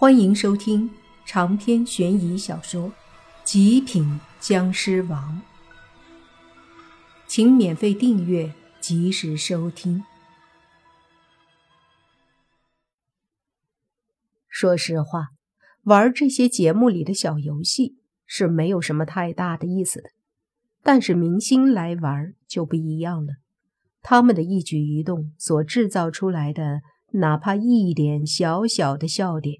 欢迎收听长篇悬疑小说《极品僵尸王》，请免费订阅，及时收听。说实话，玩这些节目里的小游戏是没有什么太大的意思的，但是明星来玩就不一样了，他们的一举一动所制造出来的，哪怕一点小小的笑点。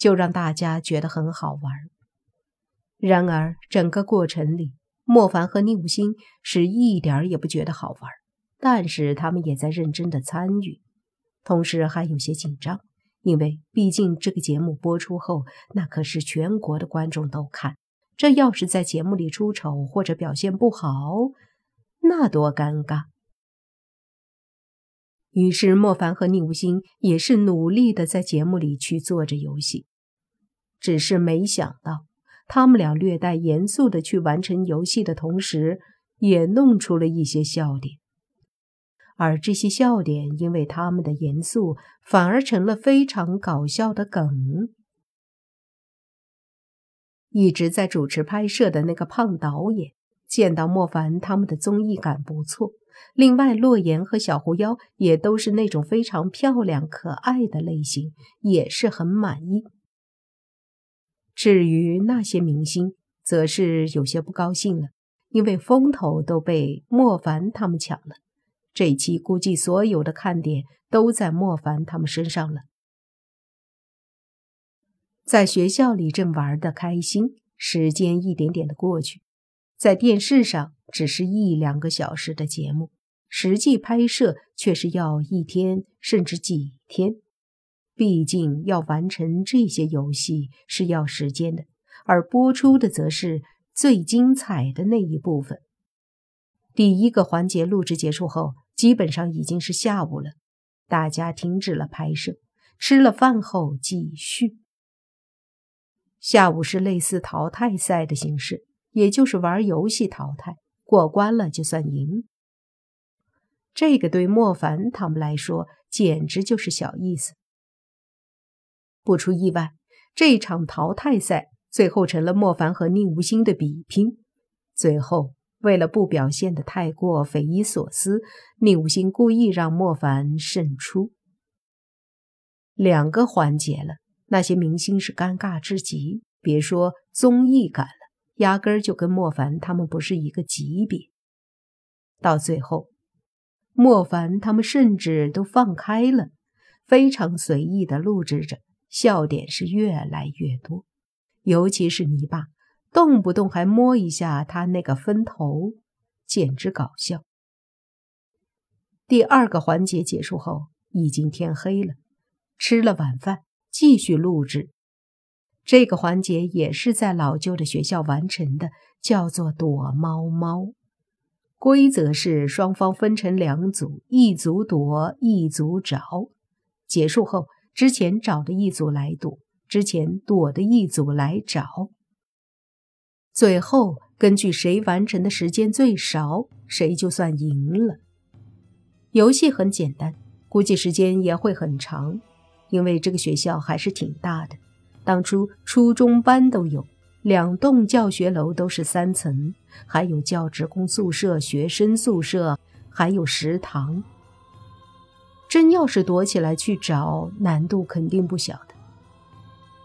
就让大家觉得很好玩。然而，整个过程里，莫凡和宁武星是一点也不觉得好玩，但是他们也在认真的参与，同时还有些紧张，因为毕竟这个节目播出后，那可是全国的观众都看，这要是在节目里出丑或者表现不好，那多尴尬。于是，莫凡和宁无心也是努力的在节目里去做着游戏。只是没想到，他们俩略带严肃的去完成游戏的同时，也弄出了一些笑点。而这些笑点，因为他们的严肃，反而成了非常搞笑的梗。一直在主持拍摄的那个胖导演，见到莫凡他们的综艺感不错，另外洛言和小狐妖也都是那种非常漂亮可爱的类型，也是很满意。至于那些明星，则是有些不高兴了，因为风头都被莫凡他们抢了。这一期估计所有的看点都在莫凡他们身上了。在学校里正玩得开心，时间一点点的过去，在电视上只是一两个小时的节目，实际拍摄却是要一天甚至几天。毕竟要完成这些游戏是要时间的，而播出的则是最精彩的那一部分。第一个环节录制结束后，基本上已经是下午了，大家停止了拍摄，吃了饭后继续。下午是类似淘汰赛的形式，也就是玩游戏淘汰，过关了就算赢。这个对莫凡他们来说简直就是小意思。不出意外，这场淘汰赛最后成了莫凡和宁无心的比拼。最后，为了不表现的太过匪夷所思，宁无心故意让莫凡胜出。两个环节了，那些明星是尴尬至极，别说综艺感了，压根儿就跟莫凡他们不是一个级别。到最后，莫凡他们甚至都放开了，非常随意的录制着。笑点是越来越多，尤其是泥巴，动不动还摸一下他那个分头，简直搞笑。第二个环节结束后，已经天黑了，吃了晚饭，继续录制。这个环节也是在老旧的学校完成的，叫做躲猫猫。规则是双方分成两组，一组躲，一组找。结束后。之前找的一组来躲，之前躲的一组来找。最后根据谁完成的时间最少，谁就算赢了。游戏很简单，估计时间也会很长，因为这个学校还是挺大的。当初初中班都有，两栋教学楼都是三层，还有教职工宿舍、学生宿舍，还有食堂。真要是躲起来去找，难度肯定不小的。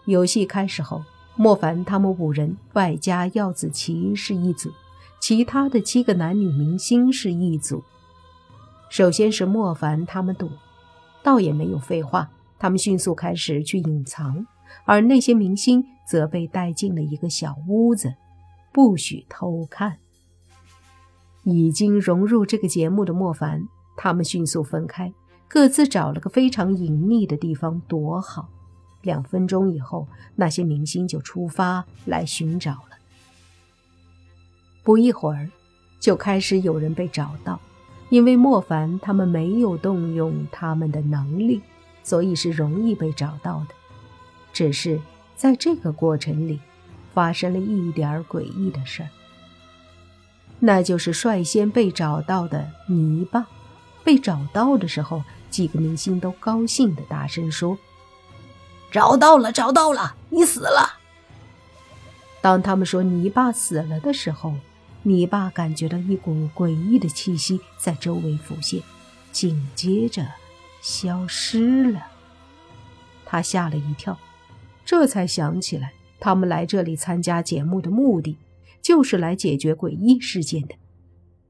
游戏开始后，莫凡他们五人外加耀子琪是一组，其他的七个男女明星是一组。首先是莫凡他们躲，倒也没有废话，他们迅速开始去隐藏，而那些明星则被带进了一个小屋子，不许偷看。已经融入这个节目的莫凡，他们迅速分开。各自找了个非常隐秘的地方躲好。两分钟以后，那些明星就出发来寻找了。不一会儿，就开始有人被找到，因为莫凡他们没有动用他们的能力，所以是容易被找到的。只是在这个过程里，发生了一点诡异的事儿，那就是率先被找到的泥巴被找到的时候。几个明星都高兴地大声说：“找到了，找到了，你死了。当他们说泥巴死了的时候，泥巴感觉到一股诡异的气息在周围浮现，紧接着消失了。他吓了一跳，这才想起来，他们来这里参加节目的目的，就是来解决诡异事件的。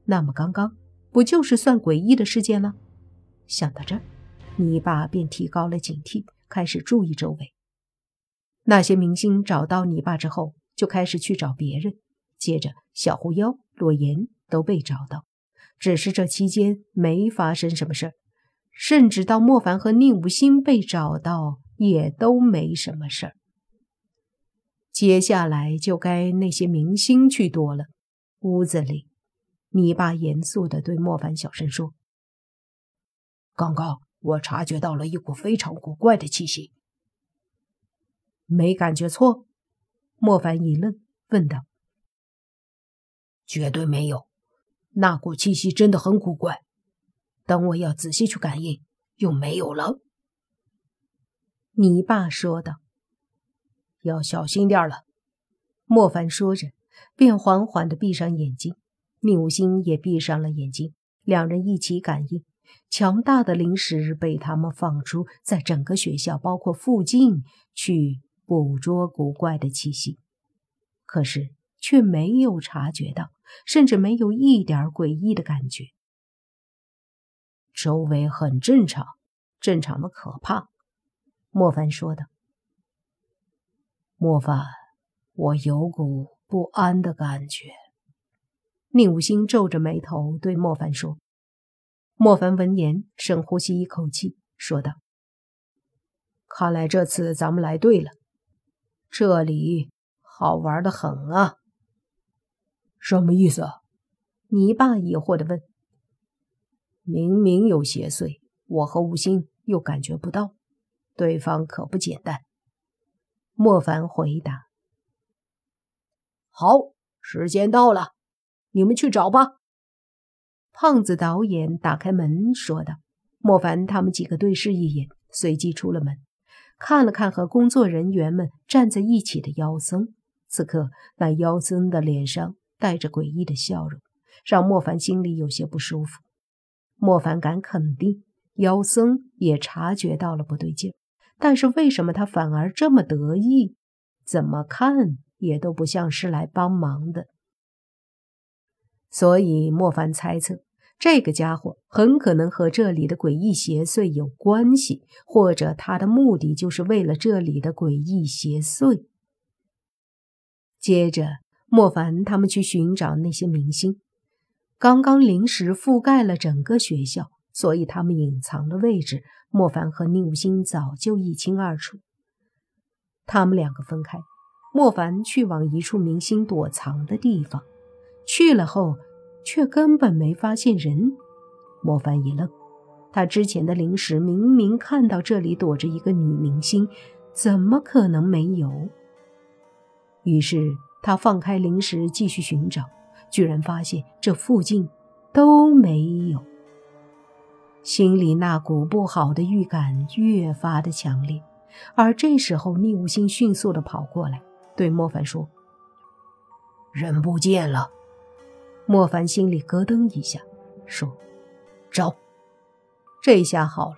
那么刚刚不就是算诡异的事件了？想到这儿，泥巴便提高了警惕，开始注意周围。那些明星找到泥巴之后，就开始去找别人。接着，小狐妖、洛言都被找到，只是这期间没发生什么事儿，甚至到莫凡和宁武星被找到。也都没什么事儿。接下来就该那些明星去多了。屋子里，你爸严肃地对莫凡小声说：“刚刚我察觉到了一股非常古怪的气息，没感觉错？”莫凡一愣，问道：“绝对没有，那股气息真的很古怪。等我要仔细去感应，又没有了。”你爸说道：“要小心点了。”莫凡说着，便缓缓地闭上眼睛。宁无心也闭上了眼睛，两人一起感应。强大的灵石被他们放出，在整个学校，包括附近，去捕捉古怪的气息，可是却没有察觉到，甚至没有一点诡异的感觉。周围很正常，正常的可怕。莫凡说道：“莫凡，我有股不安的感觉。”宁武星皱着眉头对莫凡说。莫凡闻言，深呼吸一口气，说道：“看来这次咱们来对了，这里好玩的很啊。”什么意思？你爸疑惑的问。“明明有邪祟，我和吴昕又感觉不到。”对方可不简单，莫凡回答。好，时间到了，你们去找吧。胖子导演打开门说道。莫凡他们几个对视一眼，随即出了门，看了看和工作人员们站在一起的妖僧。此刻，那妖僧的脸上带着诡异的笑容，让莫凡心里有些不舒服。莫凡敢肯定，妖僧也察觉到了不对劲。但是为什么他反而这么得意？怎么看也都不像是来帮忙的。所以莫凡猜测，这个家伙很可能和这里的诡异邪祟有关系，或者他的目的就是为了这里的诡异邪祟。接着，莫凡他们去寻找那些明星。刚刚临时覆盖了整个学校。所以他们隐藏的位置，莫凡和宁武星早就一清二楚。他们两个分开，莫凡去往一处明星躲藏的地方，去了后却根本没发现人。莫凡一愣，他之前的灵石明明看到这里躲着一个女明星，怎么可能没有？于是他放开灵石继续寻找，居然发现这附近都没有。心里那股不好的预感越发的强烈，而这时候，逆无心迅速的跑过来，对莫凡说：“人不见了。”莫凡心里咯噔一下，说：“找。”这下好了，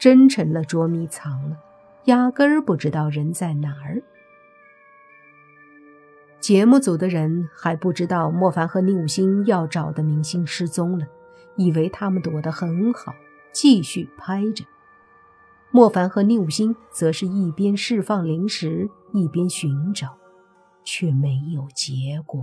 真成了捉迷藏了，压根儿不知道人在哪儿。节目组的人还不知道莫凡和宁武星要找的明星失踪了。以为他们躲得很好，继续拍着。莫凡和宁武星则是一边释放灵石，一边寻找，却没有结果。